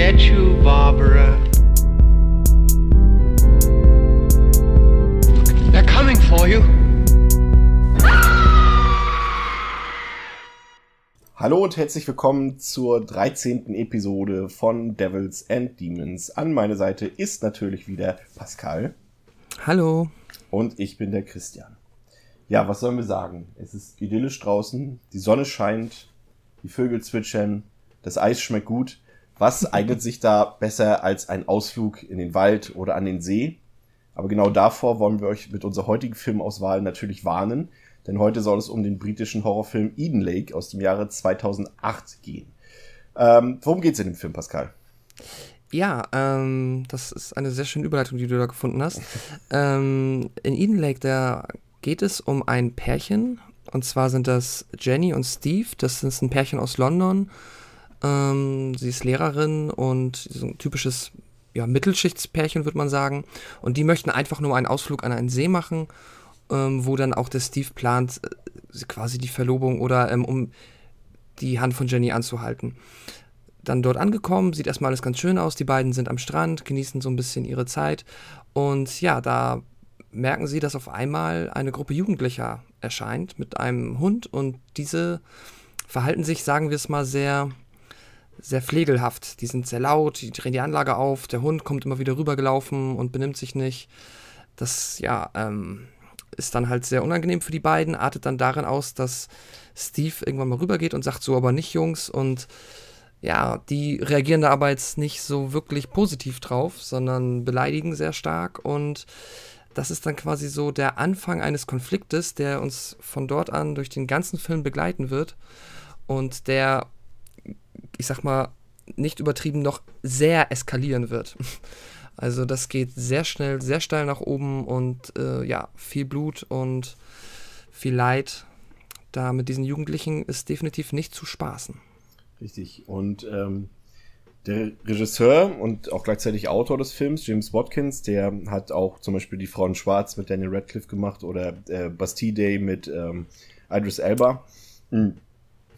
get you, Barbara. They're coming for you. Hallo und herzlich willkommen zur 13. Episode von Devils and Demons. An meiner Seite ist natürlich wieder Pascal. Hallo. Und ich bin der Christian. Ja, was sollen wir sagen? Es ist idyllisch draußen, die Sonne scheint, die Vögel zwitschern, das Eis schmeckt gut. Was eignet sich da besser als ein Ausflug in den Wald oder an den See? Aber genau davor wollen wir euch mit unserer heutigen Filmauswahl natürlich warnen, denn heute soll es um den britischen Horrorfilm Eden Lake aus dem Jahre 2008 gehen. Ähm, worum geht's in dem Film, Pascal? Ja, ähm, das ist eine sehr schöne Überleitung, die du da gefunden hast. ähm, in Eden Lake, da geht es um ein Pärchen. Und zwar sind das Jenny und Steve. Das ist ein Pärchen aus London. Ähm, sie ist Lehrerin und so ein typisches ja, Mittelschichtspärchen, würde man sagen. Und die möchten einfach nur einen Ausflug an einen See machen, ähm, wo dann auch der Steve plant, äh, quasi die Verlobung oder ähm, um die Hand von Jenny anzuhalten. Dann dort angekommen, sieht erstmal alles ganz schön aus. Die beiden sind am Strand, genießen so ein bisschen ihre Zeit. Und ja, da merken sie, dass auf einmal eine Gruppe Jugendlicher erscheint mit einem Hund und diese verhalten sich, sagen wir es mal, sehr, sehr pflegelhaft. Die sind sehr laut, die drehen die Anlage auf, der Hund kommt immer wieder rübergelaufen und benimmt sich nicht. Das, ja, ähm, ist dann halt sehr unangenehm für die beiden, artet dann darin aus, dass Steve irgendwann mal rübergeht und sagt so, aber nicht Jungs und ja, die reagieren da aber jetzt nicht so wirklich positiv drauf, sondern beleidigen sehr stark und das ist dann quasi so der Anfang eines Konfliktes, der uns von dort an durch den ganzen Film begleiten wird und der, ich sag mal, nicht übertrieben noch sehr eskalieren wird. Also das geht sehr schnell, sehr steil nach oben und äh, ja, viel Blut und viel Leid. Da mit diesen Jugendlichen ist definitiv nicht zu spaßen. Richtig. Und ähm, der Regisseur und auch gleichzeitig Autor des Films, James Watkins, der hat auch zum Beispiel Die Frauen Schwarz mit Daniel Radcliffe gemacht oder äh, Bastille Day mit ähm, Idris Elba. Hm.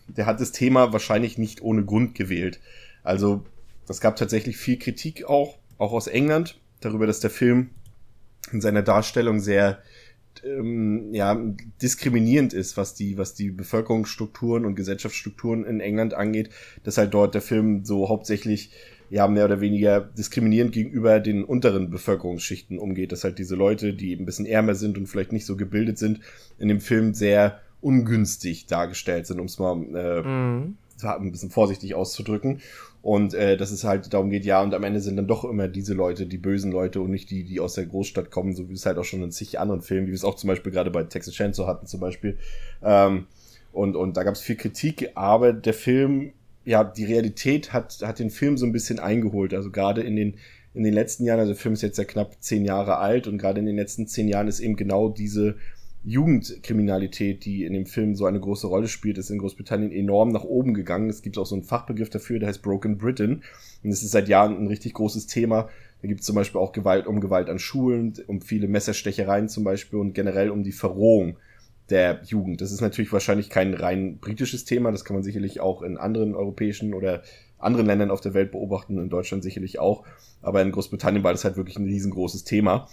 Der hat das Thema wahrscheinlich nicht ohne Grund gewählt. Also, es gab tatsächlich viel Kritik auch, auch aus England, darüber, dass der Film in seiner Darstellung sehr ähm, ja, diskriminierend ist, was die, was die Bevölkerungsstrukturen und Gesellschaftsstrukturen in England angeht, dass halt dort der Film so hauptsächlich ja mehr oder weniger diskriminierend gegenüber den unteren Bevölkerungsschichten umgeht, dass halt diese Leute, die eben ein bisschen ärmer sind und vielleicht nicht so gebildet sind, in dem Film sehr ungünstig dargestellt sind, um es mal äh, mhm. ein bisschen vorsichtig auszudrücken. Und äh, dass es halt darum geht, ja, und am Ende sind dann doch immer diese Leute, die bösen Leute und nicht die, die aus der Großstadt kommen, so wie es halt auch schon in zig anderen Filmen, wie wir es auch zum Beispiel gerade bei Texas Chainsaw hatten zum Beispiel. Ähm, und, und da gab es viel Kritik, aber der Film, ja, die Realität hat, hat den Film so ein bisschen eingeholt. Also gerade in den, in den letzten Jahren, also der Film ist jetzt ja knapp zehn Jahre alt und gerade in den letzten zehn Jahren ist eben genau diese Jugendkriminalität, die in dem Film so eine große Rolle spielt, ist in Großbritannien enorm nach oben gegangen. Es gibt auch so einen Fachbegriff dafür, der heißt Broken Britain. Und es ist seit Jahren ein richtig großes Thema. Da gibt es zum Beispiel auch Gewalt um Gewalt an Schulen, um viele Messerstechereien zum Beispiel und generell um die Verrohung der Jugend. Das ist natürlich wahrscheinlich kein rein britisches Thema. Das kann man sicherlich auch in anderen europäischen oder anderen Ländern auf der Welt beobachten, in Deutschland sicherlich auch. Aber in Großbritannien war das halt wirklich ein riesengroßes Thema.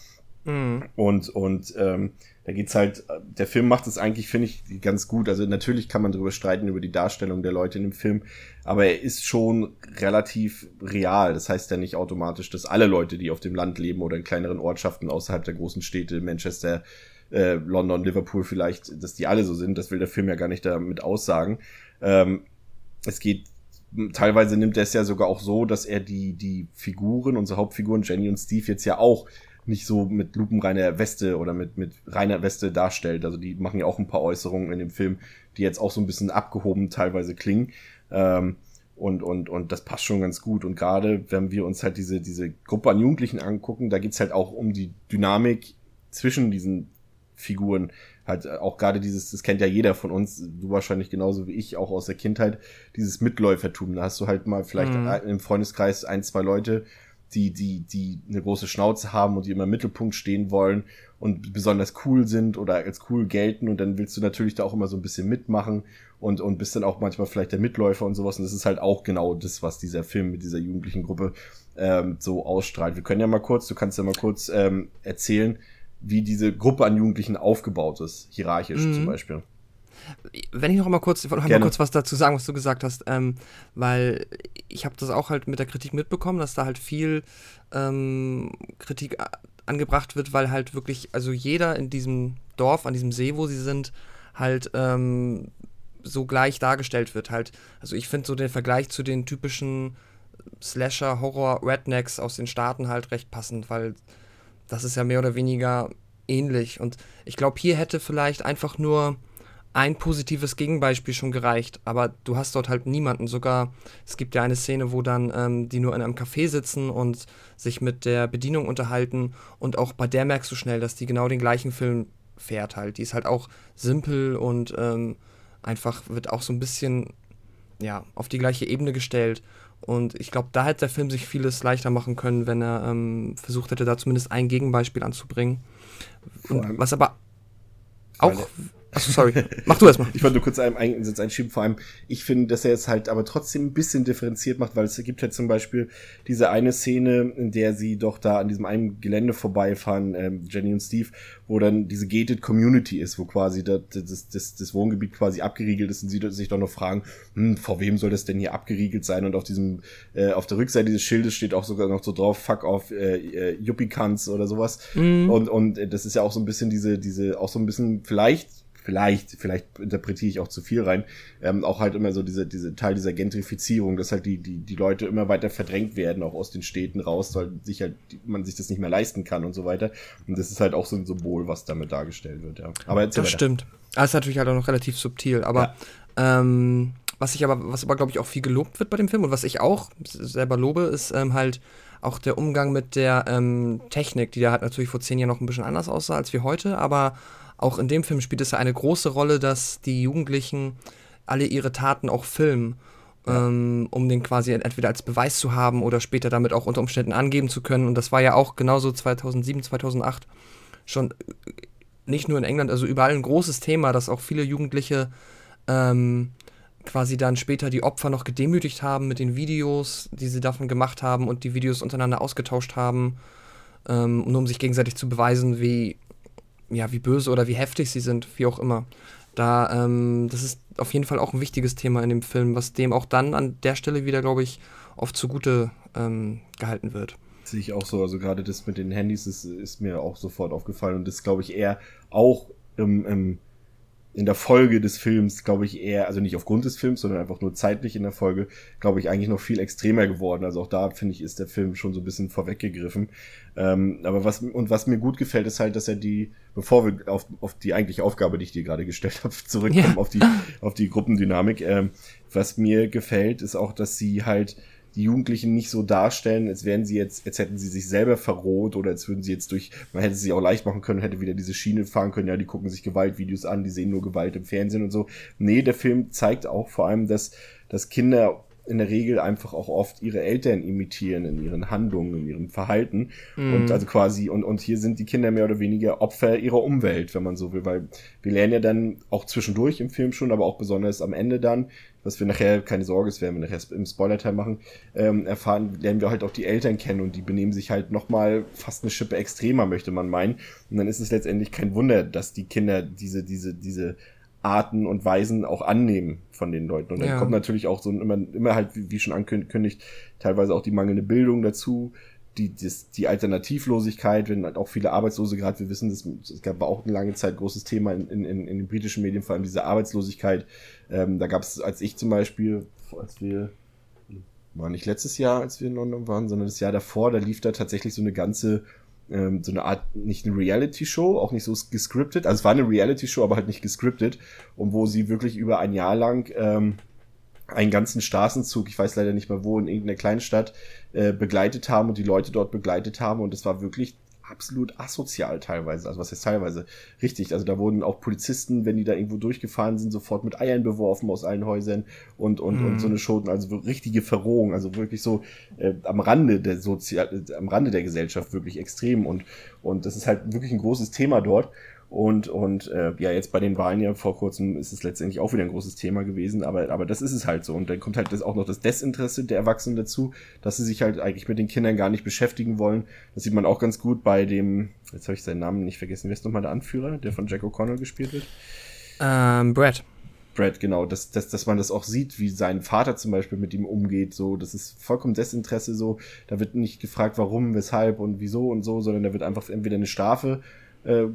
Mhm. Und, und ähm, da geht's halt, der Film macht es eigentlich, finde ich, ganz gut. Also natürlich kann man darüber streiten, über die Darstellung der Leute in dem Film, aber er ist schon relativ real. Das heißt ja nicht automatisch, dass alle Leute, die auf dem Land leben oder in kleineren Ortschaften außerhalb der großen Städte, Manchester, äh, London, Liverpool vielleicht, dass die alle so sind. Das will der Film ja gar nicht damit aussagen. Ähm, es geht teilweise nimmt er es ja sogar auch so, dass er die, die Figuren, unsere Hauptfiguren, Jenny und Steve, jetzt ja auch nicht so mit lupenreiner Weste oder mit, mit reiner Weste darstellt. Also die machen ja auch ein paar Äußerungen in dem Film, die jetzt auch so ein bisschen abgehoben teilweise klingen. Ähm, und, und, und das passt schon ganz gut. Und gerade wenn wir uns halt diese, diese Gruppe an Jugendlichen angucken, da geht's halt auch um die Dynamik zwischen diesen Figuren. Halt auch gerade dieses, das kennt ja jeder von uns, du wahrscheinlich genauso wie ich, auch aus der Kindheit, dieses Mitläufertum. Da hast du halt mal vielleicht mhm. im Freundeskreis ein, zwei Leute, die, die, die eine große Schnauze haben und die immer im Mittelpunkt stehen wollen und besonders cool sind oder als cool gelten und dann willst du natürlich da auch immer so ein bisschen mitmachen und, und bist dann auch manchmal vielleicht der Mitläufer und sowas und das ist halt auch genau das, was dieser Film mit dieser jugendlichen Gruppe ähm, so ausstrahlt. Wir können ja mal kurz, du kannst ja mal kurz ähm, erzählen, wie diese Gruppe an Jugendlichen aufgebaut ist, hierarchisch mhm. zum Beispiel. Wenn ich noch mal kurz, noch mal kurz was dazu sagen, was du gesagt hast, ähm, weil ich habe das auch halt mit der Kritik mitbekommen, dass da halt viel ähm, Kritik angebracht wird, weil halt wirklich, also jeder in diesem Dorf, an diesem See, wo sie sind, halt ähm, so gleich dargestellt wird. Halt, also ich finde so den Vergleich zu den typischen Slasher, Horror, Rednecks aus den Staaten halt recht passend, weil das ist ja mehr oder weniger ähnlich. Und ich glaube, hier hätte vielleicht einfach nur ein positives Gegenbeispiel schon gereicht, aber du hast dort halt niemanden. Sogar, es gibt ja eine Szene, wo dann ähm, die nur in einem Café sitzen und sich mit der Bedienung unterhalten und auch bei der merkst du schnell, dass die genau den gleichen Film fährt halt. Die ist halt auch simpel und ähm, einfach wird auch so ein bisschen ja, auf die gleiche Ebene gestellt. Und ich glaube, da hätte der Film sich vieles leichter machen können, wenn er ähm, versucht hätte, da zumindest ein Gegenbeispiel anzubringen. Und, was aber auch Achso, sorry. Mach du erstmal. ich wollte nur kurz einen Einsatz einschieben. Vor allem, ich finde, dass er es halt aber trotzdem ein bisschen differenziert macht, weil es gibt halt zum Beispiel diese eine Szene, in der sie doch da an diesem einen Gelände vorbeifahren, ähm, Jenny und Steve, wo dann diese gated Community ist, wo quasi das, das, das, das Wohngebiet quasi abgeriegelt ist und sie sich doch noch fragen, hm, vor wem soll das denn hier abgeriegelt sein? Und auf diesem, äh, auf der Rückseite dieses Schildes steht auch sogar noch so drauf, fuck off, äh, äh, Yuppie-Cunts oder sowas. Mhm. Und, und äh, das ist ja auch so ein bisschen diese, diese, auch so ein bisschen vielleicht vielleicht, vielleicht interpretiere ich auch zu viel rein, ähm, auch halt immer so diese, diese Teil dieser Gentrifizierung, dass halt die, die, die Leute immer weiter verdrängt werden, auch aus den Städten raus, weil sich halt, man sich das nicht mehr leisten kann und so weiter. Und das ist halt auch so ein Symbol, was damit dargestellt wird, ja. Aber das weiter. stimmt. Das ist natürlich halt auch noch relativ subtil, aber ja. ähm, was ich aber, was aber glaube ich auch viel gelobt wird bei dem Film und was ich auch selber lobe, ist ähm, halt auch der Umgang mit der ähm, Technik, die da halt natürlich vor zehn Jahren noch ein bisschen anders aussah als wie heute, aber auch in dem Film spielt es ja eine große Rolle, dass die Jugendlichen alle ihre Taten auch filmen, ja. ähm, um den quasi entweder als Beweis zu haben oder später damit auch unter Umständen angeben zu können. Und das war ja auch genauso 2007, 2008 schon nicht nur in England, also überall ein großes Thema, dass auch viele Jugendliche ähm, quasi dann später die Opfer noch gedemütigt haben mit den Videos, die sie davon gemacht haben und die Videos untereinander ausgetauscht haben, ähm, nur um sich gegenseitig zu beweisen, wie ja, wie böse oder wie heftig sie sind, wie auch immer. Da, ähm, das ist auf jeden Fall auch ein wichtiges Thema in dem Film, was dem auch dann an der Stelle wieder, glaube ich, oft zugute ähm, gehalten wird. Sehe ich auch so. Also gerade das mit den Handys ist, ist mir auch sofort aufgefallen und das glaube ich eher auch im, im in der Folge des Films, glaube ich, eher, also nicht aufgrund des Films, sondern einfach nur zeitlich in der Folge, glaube ich, eigentlich noch viel extremer geworden. Also auch da, finde ich, ist der Film schon so ein bisschen vorweggegriffen. Ähm, aber was, und was mir gut gefällt, ist halt, dass er die, bevor wir auf, auf die eigentliche Aufgabe, die ich dir gerade gestellt habe, zurückkommen, ja. auf die, auf die Gruppendynamik, ähm, was mir gefällt, ist auch, dass sie halt, die Jugendlichen nicht so darstellen, als wären sie jetzt, als hätten sie sich selber verroht oder als würden sie jetzt durch, man hätte sie auch leicht machen können, hätte wieder diese Schiene fahren können, ja, die gucken sich Gewaltvideos an, die sehen nur Gewalt im Fernsehen und so. Nee, der Film zeigt auch vor allem, dass, dass Kinder in der Regel einfach auch oft ihre Eltern imitieren in ihren Handlungen, in ihrem Verhalten. Mm. Und also quasi, und, und hier sind die Kinder mehr oder weniger Opfer ihrer Umwelt, wenn man so will, weil wir lernen ja dann auch zwischendurch im Film schon, aber auch besonders am Ende dann, was wir nachher, keine Sorge, das werden wir nachher im Spoiler-Teil machen, ähm, erfahren, lernen wir halt auch die Eltern kennen und die benehmen sich halt nochmal fast eine Schippe extremer, möchte man meinen. Und dann ist es letztendlich kein Wunder, dass die Kinder diese, diese, diese Arten und Weisen auch annehmen von den Leuten. Und dann ja. kommt natürlich auch so immer, immer halt, wie, wie schon angekündigt, teilweise auch die mangelnde Bildung dazu, die, das, die Alternativlosigkeit, wenn halt auch viele Arbeitslose gerade, wir wissen, das, es gab auch eine lange Zeit großes Thema in, in, in den britischen Medien, vor allem diese Arbeitslosigkeit. Ähm, da gab es, als ich zum Beispiel, als wir, war nicht letztes Jahr, als wir in London waren, sondern das Jahr davor, da lief da tatsächlich so eine ganze ähm, so eine Art, nicht eine Reality-Show, auch nicht so gescriptet. Also es war eine Reality-Show, aber halt nicht gescriptet. Und wo sie wirklich über ein Jahr lang ähm, einen ganzen Straßenzug, ich weiß leider nicht mehr wo, in irgendeiner kleinen Stadt, äh, begleitet haben und die Leute dort begleitet haben. Und es war wirklich absolut asozial teilweise. Also was heißt teilweise? Richtig. Also da wurden auch Polizisten, wenn die da irgendwo durchgefahren sind, sofort mit Eiern beworfen aus allen Häusern und, und, mm. und so eine Schoten. Also richtige Verrohung. Also wirklich so äh, am Rande der Sozial, am Rande der Gesellschaft wirklich extrem. Und, und das ist halt wirklich ein großes Thema dort. Und, und äh, ja, jetzt bei den Wahlen ja vor kurzem ist es letztendlich auch wieder ein großes Thema gewesen, aber, aber das ist es halt so. Und dann kommt halt das auch noch das Desinteresse der Erwachsenen dazu, dass sie sich halt eigentlich mit den Kindern gar nicht beschäftigen wollen. Das sieht man auch ganz gut bei dem, jetzt habe ich seinen Namen nicht vergessen, wer ist nochmal der Anführer, der von Jack O'Connell gespielt wird? Ähm, Brad. Brad, genau, dass, dass, dass man das auch sieht, wie sein Vater zum Beispiel mit ihm umgeht, so, das ist vollkommen Desinteresse, so, da wird nicht gefragt, warum, weshalb und wieso und so, sondern da wird einfach entweder eine Strafe äh,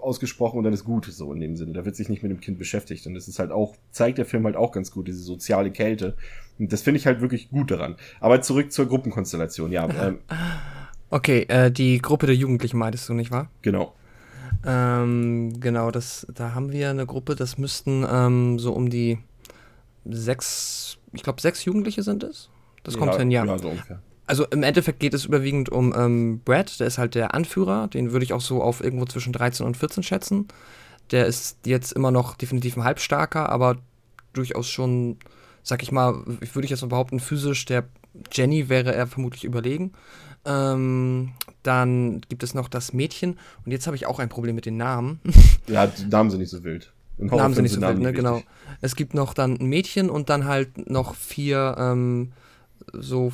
ausgesprochen und dann ist gut, so in dem Sinne. Da wird sich nicht mit dem Kind beschäftigt. Und das ist halt auch, zeigt der Film halt auch ganz gut, diese soziale Kälte. Und das finde ich halt wirklich gut daran. Aber zurück zur Gruppenkonstellation, ja. Ähm, okay, äh, die Gruppe der Jugendlichen meintest du, nicht wahr? Genau. Ähm, genau, das, da haben wir eine Gruppe, das müssten ähm, so um die sechs, ich glaube sechs Jugendliche sind es. Das kommt ja, hin, ja. ja so ungefähr also im Endeffekt geht es überwiegend um ähm, Brad, der ist halt der Anführer, den würde ich auch so auf irgendwo zwischen 13 und 14 schätzen. Der ist jetzt immer noch definitiv ein Halbstarker, aber durchaus schon, sag ich mal, ich würde ich jetzt behaupten, physisch der Jenny wäre er vermutlich überlegen. Ähm, dann gibt es noch das Mädchen und jetzt habe ich auch ein Problem mit den Namen. Ja, die Namen sind nicht so wild. Namen sind nicht so wild, ne, genau. Es gibt noch dann ein Mädchen und dann halt noch vier ähm, so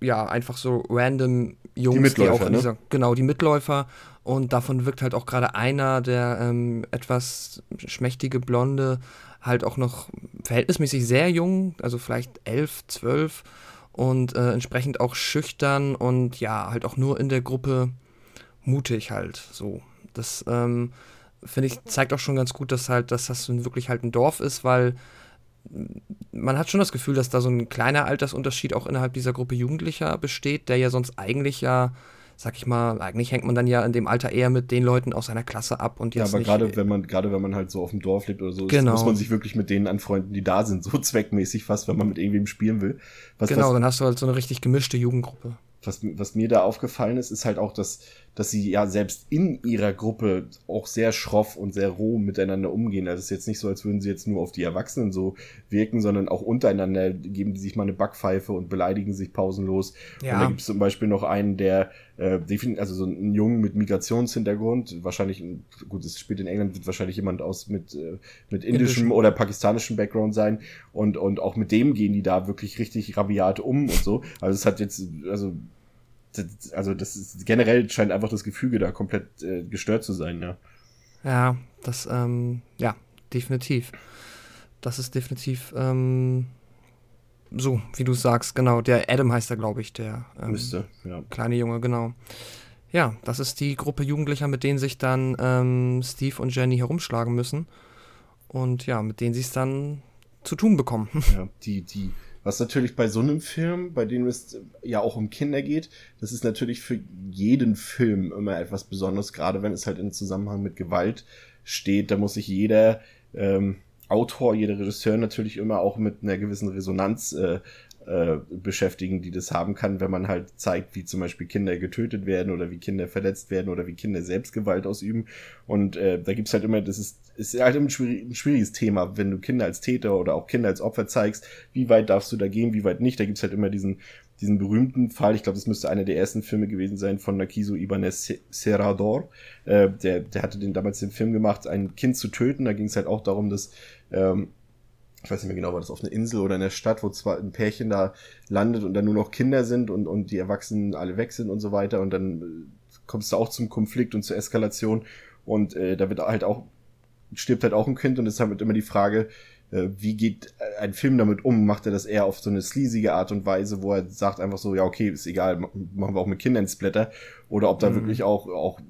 ja, einfach so random Jungs, die, Mitläufer, die auch in dieser, ne? genau, die Mitläufer. Und davon wirkt halt auch gerade einer, der ähm, etwas schmächtige Blonde, halt auch noch verhältnismäßig sehr jung, also vielleicht elf, zwölf und äh, entsprechend auch schüchtern und ja, halt auch nur in der Gruppe mutig halt so. Das ähm, finde ich zeigt auch schon ganz gut, dass halt, dass das wirklich halt ein Dorf ist, weil man hat schon das Gefühl, dass da so ein kleiner Altersunterschied auch innerhalb dieser Gruppe Jugendlicher besteht, der ja sonst eigentlich ja, sag ich mal, eigentlich hängt man dann ja in dem Alter eher mit den Leuten aus seiner Klasse ab und jetzt Ja, aber gerade wenn man gerade wenn man halt so auf dem Dorf lebt oder so, genau. muss man sich wirklich mit denen anfreunden, die da sind, so zweckmäßig fast, wenn man mit irgendwem spielen will. Was, genau, was, dann hast du halt so eine richtig gemischte Jugendgruppe. Was, was mir da aufgefallen ist, ist halt auch, dass dass sie ja selbst in ihrer Gruppe auch sehr schroff und sehr roh miteinander umgehen. Also es ist jetzt nicht so, als würden sie jetzt nur auf die Erwachsenen so wirken, sondern auch untereinander geben die sich mal eine Backpfeife und beleidigen sich pausenlos. Ja. Und da gibt es zum Beispiel noch einen, der äh, also so ein Jungen mit Migrationshintergrund, wahrscheinlich, gut, es spielt in England, wird wahrscheinlich jemand aus mit, äh, mit indischem Indisch. oder pakistanischem Background sein. Und, und auch mit dem gehen die da wirklich richtig rabiat um und so. Also es hat jetzt, also also das ist generell scheint einfach das Gefüge da komplett äh, gestört zu sein, ja. Ja, das, ähm, ja, definitiv. Das ist definitiv ähm, so, wie du sagst, genau. Der Adam heißt er, glaube ich, der ähm, Müsste, ja. kleine Junge, genau. Ja, das ist die Gruppe Jugendlicher, mit denen sich dann ähm, Steve und Jenny herumschlagen müssen. Und ja, mit denen sie es dann zu tun bekommen. Ja, die, die was natürlich bei so einem Film, bei dem es ja auch um Kinder geht, das ist natürlich für jeden Film immer etwas Besonderes, gerade wenn es halt in Zusammenhang mit Gewalt steht. Da muss sich jeder ähm, Autor, jeder Regisseur natürlich immer auch mit einer gewissen Resonanz äh, äh, beschäftigen, die das haben kann, wenn man halt zeigt, wie zum Beispiel Kinder getötet werden oder wie Kinder verletzt werden oder wie Kinder Selbstgewalt ausüben. Und äh, da gibt's halt immer, das ist, ist halt ein, schwierig, ein schwieriges Thema, wenn du Kinder als Täter oder auch Kinder als Opfer zeigst, wie weit darfst du da gehen, wie weit nicht. Da gibt's halt immer diesen, diesen berühmten Fall, ich glaube, das müsste einer der ersten Filme gewesen sein von Nakiso Ibanez Serrador. Äh, der, der hatte den damals den Film gemacht, ein Kind zu töten. Da ging es halt auch darum, dass ähm, ich weiß nicht mehr genau, war das auf einer Insel oder in der Stadt, wo zwar ein Pärchen da landet und dann nur noch Kinder sind und, und die Erwachsenen alle weg sind und so weiter und dann äh, kommst du auch zum Konflikt und zur Eskalation und äh, da wird halt auch, stirbt halt auch ein Kind und es ist halt immer die Frage, äh, wie geht ein Film damit um? Macht er das eher auf so eine sleasige Art und Weise, wo er sagt einfach so, ja, okay, ist egal, machen wir auch mit Kindern Splatter oder ob da mhm. wirklich auch, auch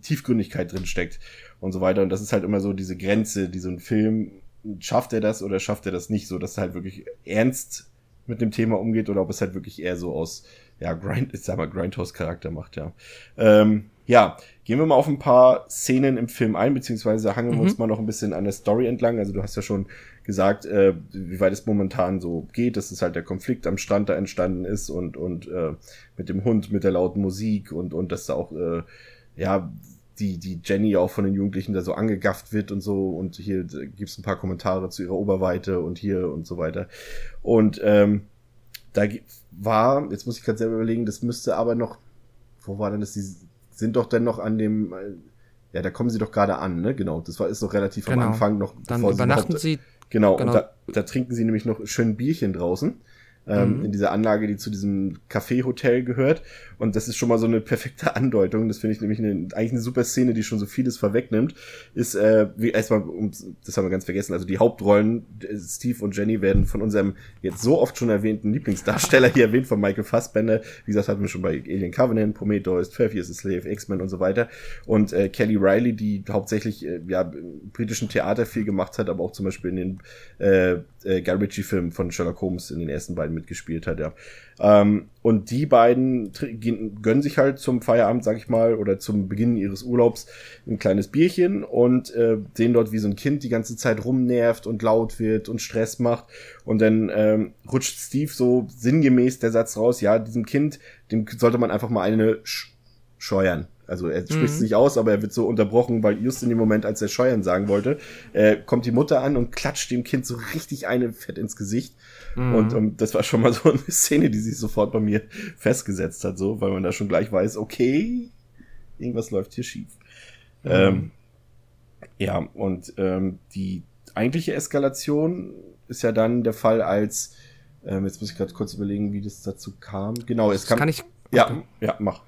Tiefgründigkeit drin steckt und so weiter und das ist halt immer so diese Grenze, die so ein Film schafft er das oder schafft er das nicht, so dass er halt wirklich ernst mit dem Thema umgeht oder ob es halt wirklich eher so aus, ja, Grind, ich sag mal, Grindhouse-Charakter macht, ja. Ähm, ja, gehen wir mal auf ein paar Szenen im Film ein, beziehungsweise hangen wir uns mal noch ein bisschen an der Story entlang. Also du hast ja schon gesagt, äh, wie weit es momentan so geht, dass es halt der Konflikt am Strand da entstanden ist und, und äh, mit dem Hund, mit der lauten Musik und, und dass da auch, äh, ja, die, die Jenny auch von den Jugendlichen da so angegafft wird und so und hier gibt's ein paar Kommentare zu ihrer Oberweite und hier und so weiter. Und ähm, da war, jetzt muss ich gerade selber überlegen, das müsste aber noch, wo war denn das, die sind doch dann noch an dem, äh, ja, da kommen sie doch gerade an, ne? Genau, das war ist doch relativ Genau. am Anfang noch. Dann bevor übernachten überhaupt- sie. Genau, genau. und da, da trinken sie nämlich noch schön Bierchen draußen. Ähm, Mhm. In dieser Anlage, die zu diesem Café-Hotel gehört. Und das ist schon mal so eine perfekte Andeutung. Das finde ich nämlich eine, eigentlich eine super Szene, die schon so vieles vorwegnimmt. Ist, äh, wie erstmal, das haben wir ganz vergessen, also die Hauptrollen, Steve und Jenny, werden von unserem jetzt so oft schon erwähnten Lieblingsdarsteller hier erwähnt, von Michael Fassbender. Wie gesagt, hatten wir schon bei Alien Covenant, Prometheus, 12 Years a Slave, X-Men und so weiter. Und äh, Kelly Riley, die hauptsächlich äh, ja, im britischen Theater viel gemacht hat, aber auch zum Beispiel in den äh, äh, Guy Ritchie-Filmen von Sherlock Holmes in den ersten beiden mitgespielt hat, ja. Ähm, und die beiden gönnen sich halt zum Feierabend, sag ich mal, oder zum Beginn ihres Urlaubs ein kleines Bierchen und äh, sehen dort, wie so ein Kind die ganze Zeit rumnervt und laut wird und Stress macht. Und dann ähm, rutscht Steve so sinngemäß der Satz raus, ja, diesem Kind, dem sollte man einfach mal eine sch scheuern. Also er spricht es Mhm. nicht aus, aber er wird so unterbrochen, weil just in dem Moment, als er scheuern sagen wollte, äh, kommt die Mutter an und klatscht dem Kind so richtig eine fett ins Gesicht. Mhm. Und ähm, das war schon mal so eine Szene, die sich sofort bei mir festgesetzt hat, so, weil man da schon gleich weiß, okay, irgendwas läuft hier schief. Mhm. Ähm, ja, und ähm, die eigentliche Eskalation ist ja dann der Fall, als ähm, jetzt muss ich gerade kurz überlegen, wie das dazu kam. Genau, es Das kam. kann ich. ja, ja, mach.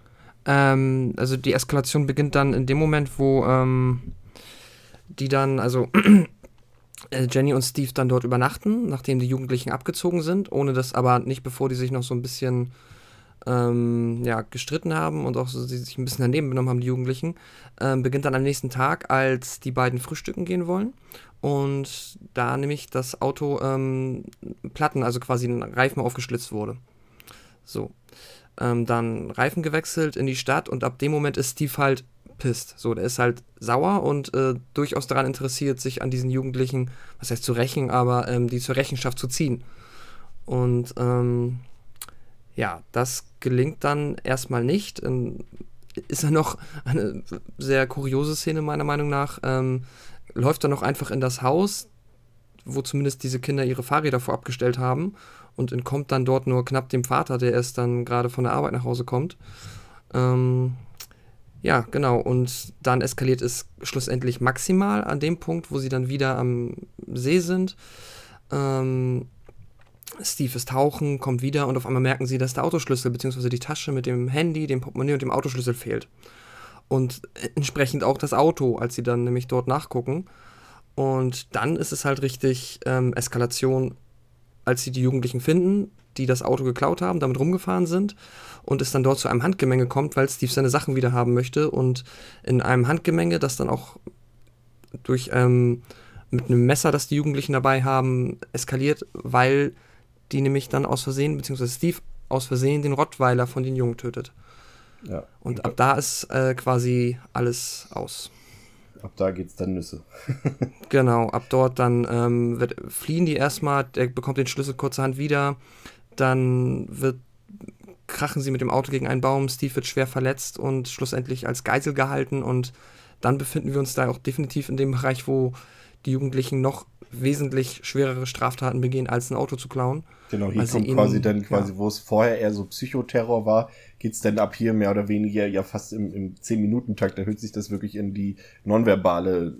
Ähm, also die Eskalation beginnt dann in dem Moment, wo ähm, die dann, also äh, Jenny und Steve dann dort übernachten, nachdem die Jugendlichen abgezogen sind, ohne das aber nicht, bevor die sich noch so ein bisschen ähm, ja, gestritten haben und auch so, sie sich ein bisschen daneben benommen haben, die Jugendlichen, ähm, beginnt dann am nächsten Tag, als die beiden frühstücken gehen wollen. Und da nämlich das Auto ähm, Platten, also quasi ein Reifen aufgeschlitzt wurde. So. Ähm, dann Reifen gewechselt in die Stadt und ab dem Moment ist Steve halt pisst. So, der ist halt sauer und äh, durchaus daran interessiert, sich an diesen Jugendlichen, was heißt zu rächen, aber ähm, die zur Rechenschaft zu ziehen. Und ähm, ja, das gelingt dann erstmal nicht. Ähm, ist ja noch eine sehr kuriose Szene meiner Meinung nach. Ähm, läuft dann noch einfach in das Haus, wo zumindest diese Kinder ihre Fahrräder vorab gestellt haben und entkommt dann dort nur knapp dem Vater, der erst dann gerade von der Arbeit nach Hause kommt. Ähm, ja, genau. Und dann eskaliert es schlussendlich maximal an dem Punkt, wo sie dann wieder am See sind. Ähm, Steve ist tauchen, kommt wieder und auf einmal merken sie, dass der Autoschlüssel bzw. die Tasche mit dem Handy, dem Portemonnaie und dem Autoschlüssel fehlt. Und entsprechend auch das Auto, als sie dann nämlich dort nachgucken. Und dann ist es halt richtig ähm, Eskalation, als sie die Jugendlichen finden, die das Auto geklaut haben, damit rumgefahren sind und es dann dort zu einem Handgemenge kommt, weil Steve seine Sachen wieder haben möchte und in einem Handgemenge, das dann auch durch ähm, mit einem Messer, das die Jugendlichen dabei haben, eskaliert, weil die nämlich dann aus Versehen, beziehungsweise Steve aus Versehen den Rottweiler von den Jungen tötet. Ja. Und ab da ist äh, quasi alles aus. Ab da geht's dann Nüsse. Genau, ab dort dann ähm, wird, fliehen die erstmal, der bekommt den Schlüssel kurzerhand wieder, dann wird, krachen sie mit dem Auto gegen einen Baum, Steve wird schwer verletzt und schlussendlich als Geisel gehalten und dann befinden wir uns da auch definitiv in dem Bereich, wo die Jugendlichen noch wesentlich schwerere Straftaten begehen, als ein Auto zu klauen. Genau, hier sie kommt quasi dann quasi, ja. wo es vorher eher so Psychoterror war, geht's dann ab hier mehr oder weniger ja fast im, im 10-Minuten-Takt erhöht sich das wirklich in die nonverbale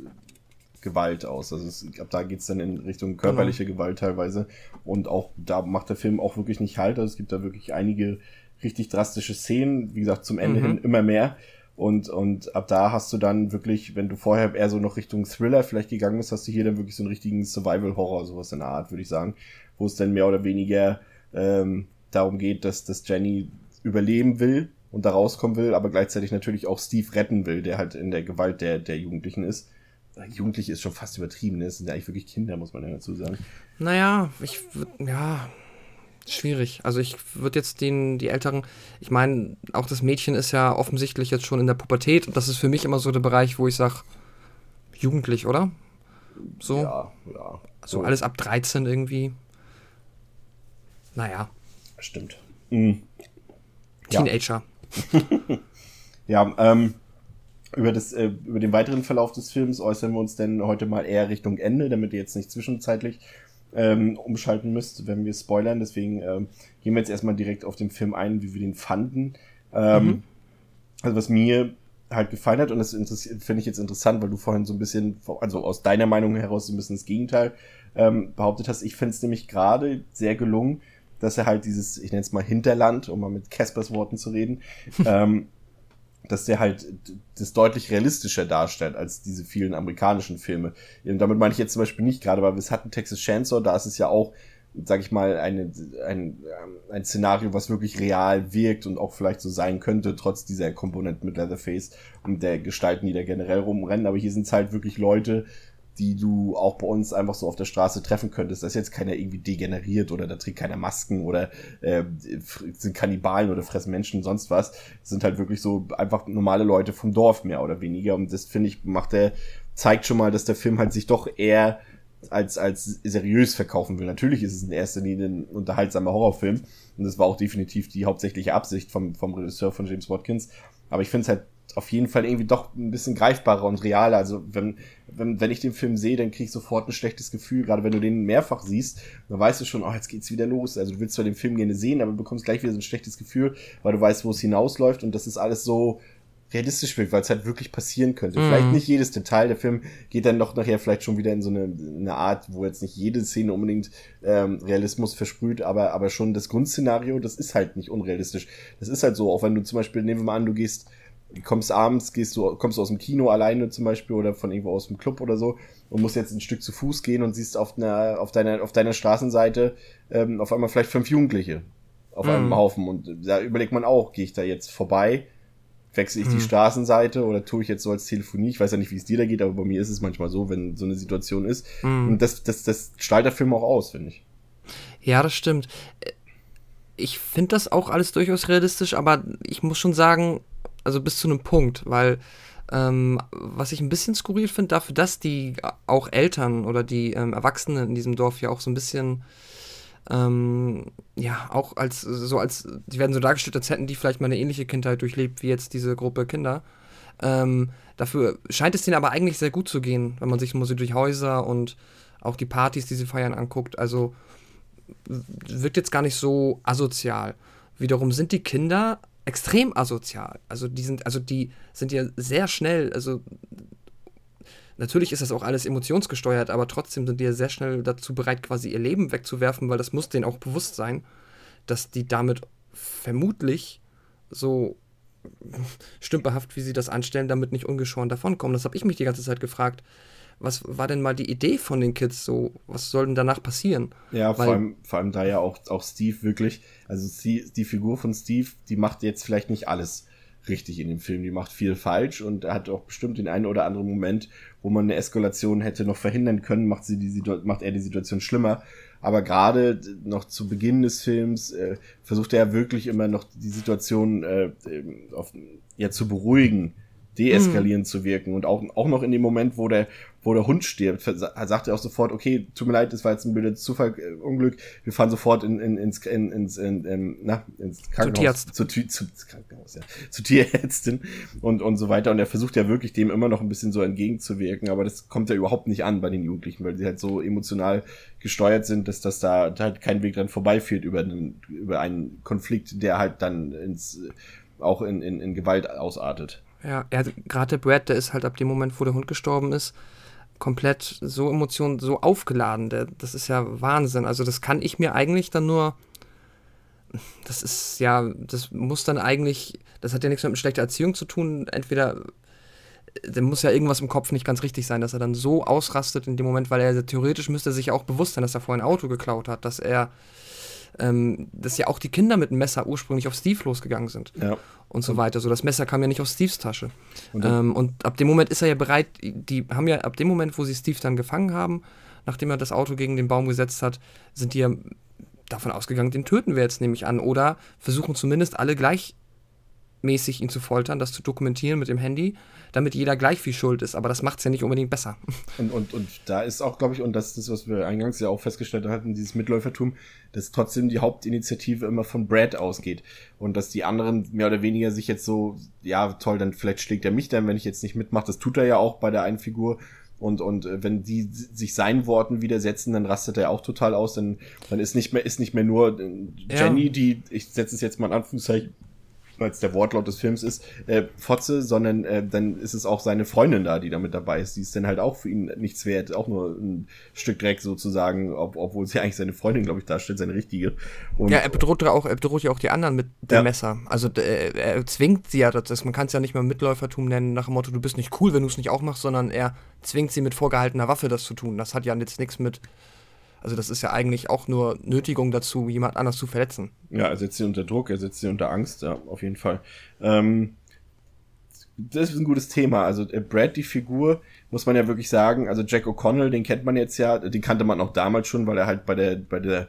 Gewalt aus. Also es, ab da geht's dann in Richtung körperliche Gewalt teilweise. Und auch da macht der Film auch wirklich nicht Halt. Also es gibt da wirklich einige richtig drastische Szenen. Wie gesagt, zum Ende Mhm. hin immer mehr. Und, und ab da hast du dann wirklich, wenn du vorher eher so noch Richtung Thriller vielleicht gegangen bist, hast du hier dann wirklich so einen richtigen Survival-Horror, sowas in der Art, würde ich sagen. Wo es dann mehr oder weniger ähm, darum geht, dass, dass Jenny überleben will und da rauskommen will, aber gleichzeitig natürlich auch Steve retten will, der halt in der Gewalt der, der Jugendlichen ist. Jugendliche ist schon fast übertrieben, ne? Das sind ja eigentlich wirklich Kinder, muss man ja dazu sagen. Naja, ich ja, Schwierig. Also ich würde jetzt den, die Älteren, ich meine, auch das Mädchen ist ja offensichtlich jetzt schon in der Pubertät und das ist für mich immer so der Bereich, wo ich sage, jugendlich, oder? So. Ja, ja. So alles ab 13 irgendwie. Naja. Stimmt. Mhm. Ja. Teenager. Ja, ähm, über, das, äh, über den weiteren Verlauf des Films äußern wir uns denn heute mal eher Richtung Ende, damit ihr jetzt nicht zwischenzeitlich ähm, umschalten müsst, wenn wir spoilern. Deswegen ähm, gehen wir jetzt erstmal direkt auf den Film ein, wie wir den fanden. Ähm, Mhm. Also was mir halt gefallen hat, und das finde ich jetzt interessant, weil du vorhin so ein bisschen, also aus deiner Meinung heraus so ein bisschen das Gegenteil ähm, behauptet hast. Ich finde es nämlich gerade sehr gelungen, dass er halt dieses, ich nenne es mal Hinterland, um mal mit Caspers Worten zu reden, ähm, dass der halt das deutlich realistischer darstellt als diese vielen amerikanischen Filme. Und damit meine ich jetzt zum Beispiel nicht gerade, weil wir es hatten Texas Chainsaw, da ist es ja auch, sag ich mal, eine, ein, ähm, ein Szenario, was wirklich real wirkt und auch vielleicht so sein könnte, trotz dieser Komponenten mit Leatherface und der Gestalten, die da generell rumrennen. Aber hier sind es halt wirklich Leute, die du auch bei uns einfach so auf der Straße treffen könntest. Da ist jetzt keiner irgendwie degeneriert oder da trägt keiner Masken oder äh, sind Kannibalen oder fressen Menschen, sonst was. Das sind halt wirklich so einfach normale Leute vom Dorf mehr oder weniger. Und das finde ich, macht der, zeigt schon mal, dass der Film halt sich doch eher als, als seriös verkaufen will. Natürlich ist es in erster Linie ein unterhaltsamer Horrorfilm. Und das war auch definitiv die hauptsächliche Absicht vom, vom Regisseur von James Watkins. Aber ich finde es halt auf jeden Fall irgendwie doch ein bisschen greifbarer und realer. Also wenn, wenn, wenn ich den Film sehe, dann kriege ich sofort ein schlechtes Gefühl. Gerade wenn du den mehrfach siehst, dann weißt du schon, oh, jetzt geht's wieder los. Also du willst zwar den Film gerne sehen, aber du bekommst gleich wieder so ein schlechtes Gefühl, weil du weißt, wo es hinausläuft und das ist alles so realistisch wirkt, weil es halt wirklich passieren könnte. Mhm. Vielleicht nicht jedes Detail. Der Film geht dann doch nachher vielleicht schon wieder in so eine, eine Art, wo jetzt nicht jede Szene unbedingt ähm, Realismus versprüht, aber, aber schon das Grundszenario, das ist halt nicht unrealistisch. Das ist halt so, auch wenn du zum Beispiel, nehmen wir mal an, du gehst, kommst abends, gehst du, kommst du aus dem Kino alleine zum Beispiel oder von irgendwo aus dem Club oder so und musst jetzt ein Stück zu Fuß gehen und siehst auf einer, auf deiner, auf deiner Straßenseite ähm, auf einmal vielleicht fünf Jugendliche auf einem Mhm. Haufen und da überlegt man auch, gehe ich da jetzt vorbei? Wechsle ich die Mhm. Straßenseite oder tue ich jetzt so als Telefonie? Ich weiß ja nicht, wie es dir da geht, aber bei mir ist es manchmal so, wenn so eine Situation ist. Mhm. Und das, das, das strahlt der Film auch aus, finde ich. Ja, das stimmt. Äh, Ich finde das auch alles durchaus realistisch, aber ich muss schon sagen, also bis zu einem Punkt, weil ähm, was ich ein bisschen skurril finde, dafür, dass die auch Eltern oder die ähm, Erwachsenen in diesem Dorf ja auch so ein bisschen ähm, ja, auch als so als, die werden so dargestellt, als hätten die vielleicht mal eine ähnliche Kindheit durchlebt wie jetzt diese Gruppe Kinder. Ähm, dafür scheint es denen aber eigentlich sehr gut zu gehen, wenn man sich so durch Häuser und auch die Partys, die sie feiern, anguckt. Also wirkt jetzt gar nicht so asozial. Wiederum sind die Kinder extrem asozial. Also die sind, also die sind ja sehr schnell, also natürlich ist das auch alles emotionsgesteuert, aber trotzdem sind die ja sehr schnell dazu bereit, quasi ihr Leben wegzuwerfen, weil das muss denen auch bewusst sein, dass die damit vermutlich so stümperhaft, wie sie das anstellen, damit nicht ungeschoren davonkommen. Das habe ich mich die ganze Zeit gefragt. Was war denn mal die Idee von den Kids so? Was soll denn danach passieren? Ja, Weil- vor allem, vor allem da ja auch, auch Steve wirklich, also die, die Figur von Steve, die macht jetzt vielleicht nicht alles richtig in dem Film, die macht viel falsch und er hat auch bestimmt den einen oder anderen Moment, wo man eine Eskalation hätte noch verhindern können, macht sie die macht er die Situation schlimmer. Aber gerade noch zu Beginn des Films äh, versucht er wirklich immer noch die Situation äh, ähm, auf, ja, zu beruhigen, deeskalierend zu wirken und auch, auch noch in dem Moment, wo der, wo der Hund stirbt, sagt er auch sofort, okay, tut mir leid, das war jetzt ein blödes Zufall, äh, Unglück, wir fahren sofort in, in, ins, in, ins, in, in, na, ins Krankenhaus. Zu, Tü- zu, zu Krankenhaus, ja. Zu Tierärztin und, und so weiter. Und er versucht ja wirklich dem immer noch ein bisschen so entgegenzuwirken, aber das kommt ja überhaupt nicht an bei den Jugendlichen, weil sie halt so emotional gesteuert sind, dass das da halt kein Weg dran vorbeiführt über einen, über einen Konflikt, der halt dann ins, auch in, in, in Gewalt ausartet. Ja, er, gerade der Brad, der ist halt ab dem Moment, wo der Hund gestorben ist, komplett so Emotionen, so aufgeladen. Das ist ja Wahnsinn. Also das kann ich mir eigentlich dann nur. Das ist ja, das muss dann eigentlich, das hat ja nichts mit schlechter Erziehung zu tun. Entweder, da muss ja irgendwas im Kopf nicht ganz richtig sein, dass er dann so ausrastet in dem Moment, weil er theoretisch müsste sich auch bewusst sein, dass er vorhin ein Auto geklaut hat, dass er, ähm, dass ja auch die Kinder mit dem Messer ursprünglich auf Steve losgegangen sind Ja. und so weiter. So, das Messer kam ja nicht aus Steves Tasche. Und ähm, und ab dem Moment ist er ja bereit, die haben ja ab dem Moment, wo sie Steve dann gefangen haben, nachdem er das Auto gegen den Baum gesetzt hat, sind die ja davon ausgegangen, den töten wir jetzt, nehme ich an. Oder versuchen zumindest alle gleichmäßig ihn zu foltern, das zu dokumentieren mit dem Handy, damit jeder gleich viel schuld ist. Aber das macht es ja nicht unbedingt besser. Und, und, und da ist auch, glaube ich, und das ist das, was wir eingangs ja auch festgestellt hatten, dieses Mitläufertum, dass trotzdem die Hauptinitiative immer von Brad ausgeht. Und dass die anderen mehr oder weniger sich jetzt so, ja, toll, dann vielleicht schlägt er mich dann, wenn ich jetzt nicht mitmache. Das tut er ja auch bei der einen Figur. Und, und äh, wenn die sich seinen Worten widersetzen, dann rastet er auch total aus. Dann, dann ist nicht mehr, ist nicht mehr nur äh, Jenny, ja. die, ich setze es jetzt mal in Anführungszeichen, weil es der Wortlaut des Films ist, äh, Fotze, sondern äh, dann ist es auch seine Freundin da, die damit dabei ist. Die ist dann halt auch für ihn nichts wert, auch nur ein Stück Dreck sozusagen, ob, obwohl sie eigentlich seine Freundin, glaube ich, darstellt, seine richtige. Und, ja, er bedroht ja auch, er bedroht ja auch die anderen mit dem ja. Messer. Also er, er zwingt sie ja, das, man kann es ja nicht mehr Mitläufertum nennen, nach dem Motto, du bist nicht cool, wenn du es nicht auch machst, sondern er zwingt sie mit vorgehaltener Waffe das zu tun. Das hat ja jetzt nichts mit also das ist ja eigentlich auch nur Nötigung dazu, jemand anders zu verletzen. Ja, er setzt sie unter Druck, er setzt sie unter Angst, ja, auf jeden Fall. Ähm, das ist ein gutes Thema. Also äh, Brad, die Figur, muss man ja wirklich sagen, also Jack O'Connell, den kennt man jetzt ja, den kannte man auch damals schon, weil er halt bei der, bei der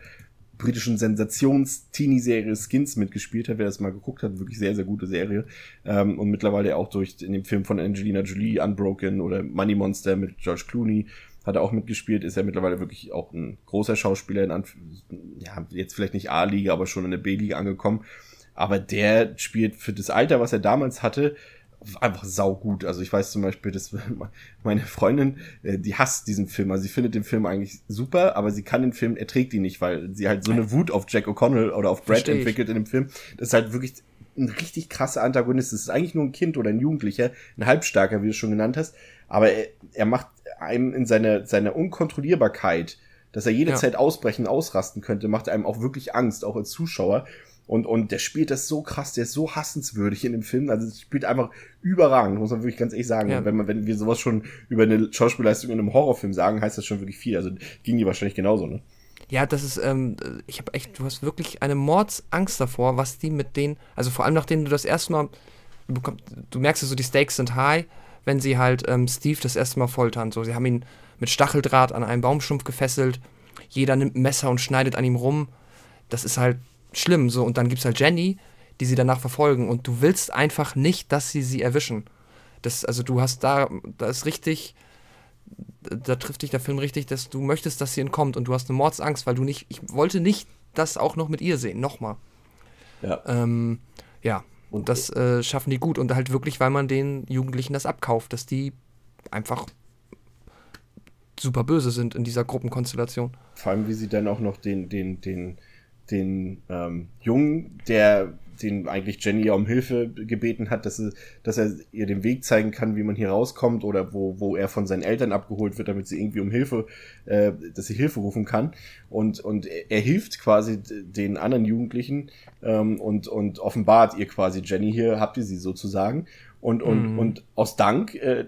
britischen Sensations-Teenie-Serie Skins mitgespielt hat, wer das mal geguckt hat, wirklich sehr, sehr gute Serie. Ähm, und mittlerweile auch durch in dem Film von Angelina Jolie, Unbroken oder Money Monster mit George Clooney hat er auch mitgespielt, ist er mittlerweile wirklich auch ein großer Schauspieler in Anf ja, jetzt vielleicht nicht A-Liga, aber schon in der B-Liga angekommen. Aber der spielt für das Alter, was er damals hatte, einfach saugut. Also ich weiß zum Beispiel, dass meine Freundin, äh, die hasst diesen Film. Also sie findet den Film eigentlich super, aber sie kann den Film, erträgt ihn nicht, weil sie halt so eine Wut auf Jack O'Connell oder auf Brad entwickelt in dem Film. Das ist halt wirklich ein richtig krasser Antagonist. Das ist eigentlich nur ein Kind oder ein Jugendlicher, ein Halbstarker, wie du es schon genannt hast. Aber er, er macht einem in seiner seiner Unkontrollierbarkeit, dass er jederzeit ja. ausbrechen, ausrasten könnte, macht einem auch wirklich Angst, auch als Zuschauer. Und, und der spielt das so krass, der ist so hassenswürdig in dem Film. Also es spielt einfach überragend, muss man wirklich ganz ehrlich sagen. Ja. Wenn man, wenn wir sowas schon über eine Schauspielleistung in einem Horrorfilm sagen, heißt das schon wirklich viel. Also ging die wahrscheinlich genauso, ne? Ja, das ist, ähm, ich habe echt, du hast wirklich eine Mordsangst davor, was die mit denen, also vor allem nachdem du das erste Mal, du, du merkst ja so, die Stakes sind high, wenn sie halt ähm, Steve das erste Mal foltern. So, sie haben ihn mit Stacheldraht an einen Baumstumpf gefesselt, jeder nimmt ein Messer und schneidet an ihm rum. Das ist halt schlimm. So, und dann gibt es halt Jenny, die sie danach verfolgen. Und du willst einfach nicht, dass sie sie erwischen. Das, also du hast da, da ist richtig, da trifft dich der Film richtig, dass du möchtest, dass sie entkommt und du hast eine Mordsangst, weil du nicht, ich wollte nicht das auch noch mit ihr sehen, nochmal. Ja. Ähm, ja, und das äh, schaffen die gut und halt wirklich, weil man den Jugendlichen das abkauft, dass die einfach super böse sind in dieser Gruppenkonstellation. Vor allem, wie sie dann auch noch den, den, den, den ähm, Jungen, der den eigentlich Jenny ja um Hilfe gebeten hat, dass, er, dass er ihr den Weg zeigen kann, wie man hier rauskommt oder wo, wo er von seinen Eltern abgeholt wird, damit sie irgendwie um Hilfe, äh, dass sie Hilfe rufen kann. Und, und er, er hilft quasi den anderen Jugendlichen ähm, und, und offenbart ihr quasi, Jenny, hier habt ihr sie sozusagen. Und, und, mhm. und aus Dank äh,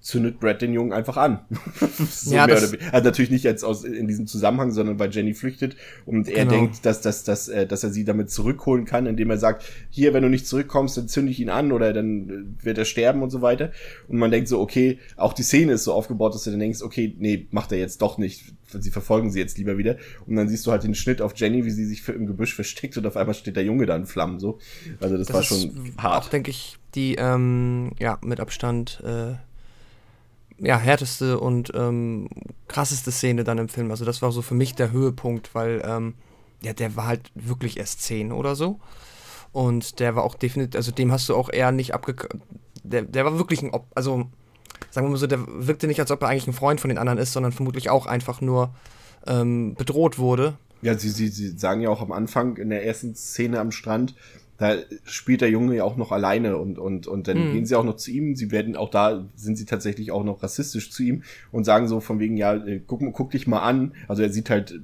zündet Brad den Jungen einfach an. so ja. Also natürlich nicht jetzt aus, in diesem Zusammenhang, sondern weil Jenny flüchtet und er genau. denkt, dass, dass, dass, äh, dass er sie damit zurückholen kann, indem er sagt, hier, wenn du nicht zurückkommst, dann zünde ich ihn an oder dann äh, wird er sterben und so weiter. Und man denkt so, okay, auch die Szene ist so aufgebaut, dass du dann denkst, okay, nee, macht er jetzt doch nicht. Sie verfolgen sie jetzt lieber wieder. Und dann siehst du halt den Schnitt auf Jenny, wie sie sich im Gebüsch versteckt und auf einmal steht der Junge da in Flammen. So. Also das, das war schon hart. Auch, denke ich, die, ähm, ja, mit Abstand, äh, ja, härteste und ähm, krasseste Szene dann im Film. Also das war so für mich der Höhepunkt, weil ähm, ja, der war halt wirklich erst zehn oder so. Und der war auch definitiv, also dem hast du auch eher nicht abge... Der, der war wirklich ein, also sagen wir mal so, der wirkte nicht, als ob er eigentlich ein Freund von den anderen ist, sondern vermutlich auch einfach nur ähm, bedroht wurde. Ja, sie, sie, sie sagen ja auch am Anfang in der ersten Szene am Strand, da spielt der Junge ja auch noch alleine und, und, und dann mhm. gehen sie auch noch zu ihm. Sie werden auch da, sind sie tatsächlich auch noch rassistisch zu ihm und sagen so von wegen, ja, äh, guck, guck dich mal an. Also er sieht halt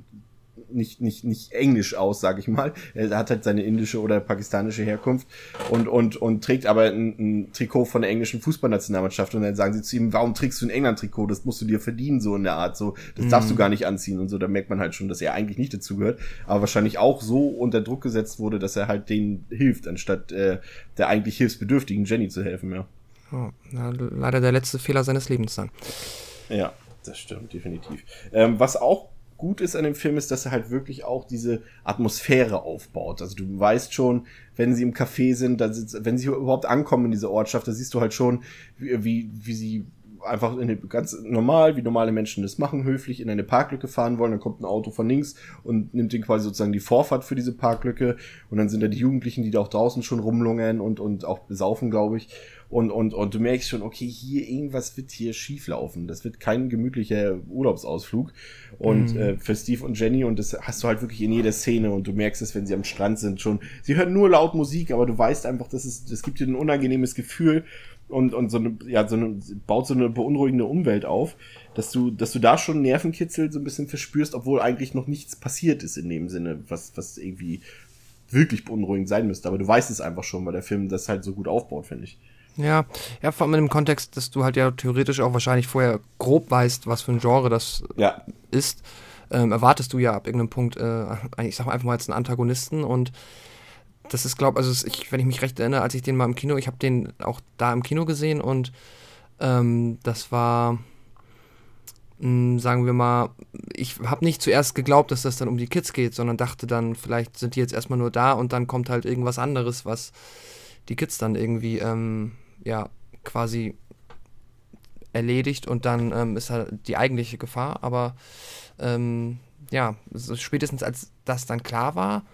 nicht, nicht, nicht englisch aus, sag ich mal. Er hat halt seine indische oder pakistanische Herkunft und, und, und trägt aber ein, ein Trikot von der englischen Fußballnationalmannschaft und dann sagen sie zu ihm, warum trägst du ein England-Trikot? Das musst du dir verdienen, so in der Art, so, das mhm. darfst du gar nicht anziehen und so, da merkt man halt schon, dass er eigentlich nicht dazugehört, aber wahrscheinlich auch so unter Druck gesetzt wurde, dass er halt denen hilft, anstatt äh, der eigentlich hilfsbedürftigen Jenny zu helfen, ja. Oh, na, leider der letzte Fehler seines Lebens dann. Ja, das stimmt, definitiv. Ähm, was auch gut ist an dem Film, ist, dass er halt wirklich auch diese Atmosphäre aufbaut. Also du weißt schon, wenn sie im Café sind, wenn sie überhaupt ankommen in dieser Ortschaft, da siehst du halt schon, wie, wie, wie sie einfach eine, ganz normal, wie normale Menschen das machen, höflich in eine Parklücke fahren wollen. Dann kommt ein Auto von links und nimmt den quasi sozusagen die Vorfahrt für diese Parklücke. Und dann sind da die Jugendlichen, die da auch draußen schon rumlungern und, und auch besaufen, glaube ich. Und, und, und du merkst schon, okay, hier irgendwas wird hier schief laufen. Das wird kein gemütlicher Urlaubsausflug. Und mhm. äh, für Steve und Jenny, und das hast du halt wirklich in jeder Szene und du merkst es, wenn sie am Strand sind, schon. Sie hören nur laut Musik, aber du weißt einfach, das ist, das gibt dir ein unangenehmes Gefühl und, und so eine, ja, so eine, baut so eine beunruhigende Umwelt auf, dass du, dass du da schon Nervenkitzel so ein bisschen verspürst, obwohl eigentlich noch nichts passiert ist in dem Sinne, was, was irgendwie wirklich beunruhigend sein müsste. Aber du weißt es einfach schon, weil der Film das halt so gut aufbaut, finde ich. Ja, ja, vor allem in dem Kontext, dass du halt ja theoretisch auch wahrscheinlich vorher grob weißt, was für ein Genre das ja. ist, ähm, erwartest du ja ab irgendeinem Punkt, äh, ich sag mal einfach mal als einen Antagonisten und das ist, glaube also ich, wenn ich mich recht erinnere, als ich den mal im Kino, ich habe den auch da im Kino gesehen und ähm, das war, mh, hm, sagen wir mal, ich habe nicht zuerst geglaubt, dass das dann um die Kids geht, sondern dachte dann, vielleicht sind die jetzt erstmal nur da und dann kommt halt irgendwas anderes, was die Kids dann irgendwie, ähm, ja, quasi erledigt und dann ähm, ist halt die eigentliche Gefahr, aber ähm, ja, spätestens als das dann klar war,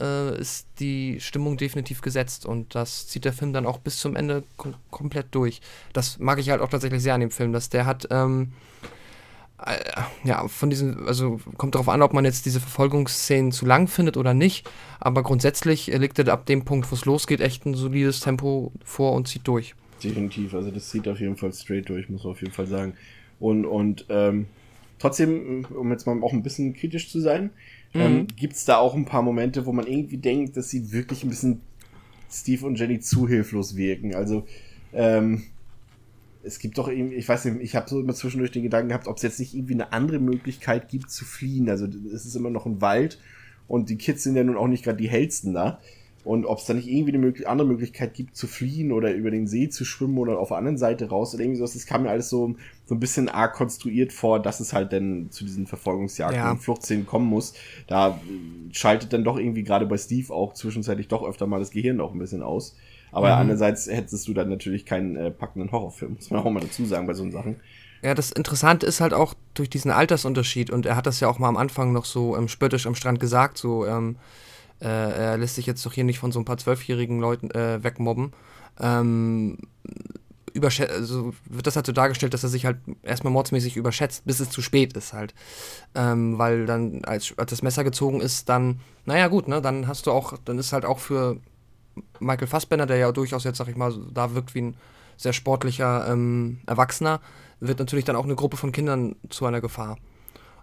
äh, ist die Stimmung definitiv gesetzt und das zieht der Film dann auch bis zum Ende kom komplett durch. Das mag ich halt auch tatsächlich sehr an dem Film, dass der hat, ähm, äh, ja, von diesen, also kommt darauf an, ob man jetzt diese Verfolgungsszenen zu lang findet oder nicht, aber grundsätzlich legt er ab dem Punkt, wo es losgeht, echt ein solides Tempo vor und zieht durch. Definitiv, also das zieht auf jeden Fall straight durch, muss man auf jeden Fall sagen. Und, und ähm, trotzdem, um jetzt mal auch ein bisschen kritisch zu sein, ähm, mhm. ähm, gibt es da auch ein paar Momente, wo man irgendwie denkt, dass sie wirklich ein bisschen Steve und Jenny zu hilflos wirken. Also, ähm, es gibt doch irgendwie, ich weiß nicht, ich habe so immer zwischendurch den Gedanken gehabt, ob es jetzt nicht irgendwie eine andere Möglichkeit gibt zu fliehen. Also es ist immer noch ein Wald und die Kids sind ja nun auch nicht gerade die hellsten da und ob es da nicht irgendwie eine andere Möglichkeit gibt zu fliehen oder über den See zu schwimmen oder auf der anderen Seite raus oder irgendwie sowas, das kam mir alles so, so ein bisschen arg konstruiert vor, dass es halt dann zu diesen Verfolgungsjagden ja. und Fluchtszenen kommen muss. Da schaltet dann doch irgendwie gerade bei Steve auch zwischenzeitlich doch öfter mal das Gehirn auch ein bisschen aus. Aber mhm. andererseits hättest du dann natürlich keinen äh, packenden Horrorfilm, muss man auch mal dazu sagen bei so Sachen. Ja, das Interessante ist halt auch durch diesen Altersunterschied und er hat das ja auch mal am Anfang noch so ähm, spöttisch am Strand gesagt, so, ähm, äh, er lässt sich jetzt doch hier nicht von so ein paar zwölfjährigen Leuten äh, wegmobben. Ähm, also wird das halt so dargestellt, dass er sich halt erstmal mordsmäßig überschätzt, bis es zu spät ist halt. Ähm, weil dann, als, als das Messer gezogen ist, dann, naja gut, ne, dann hast du auch, dann ist halt auch für Michael Fassbender, der ja durchaus jetzt, sag ich mal, da wirkt wie ein sehr sportlicher ähm, Erwachsener, wird natürlich dann auch eine Gruppe von Kindern zu einer Gefahr.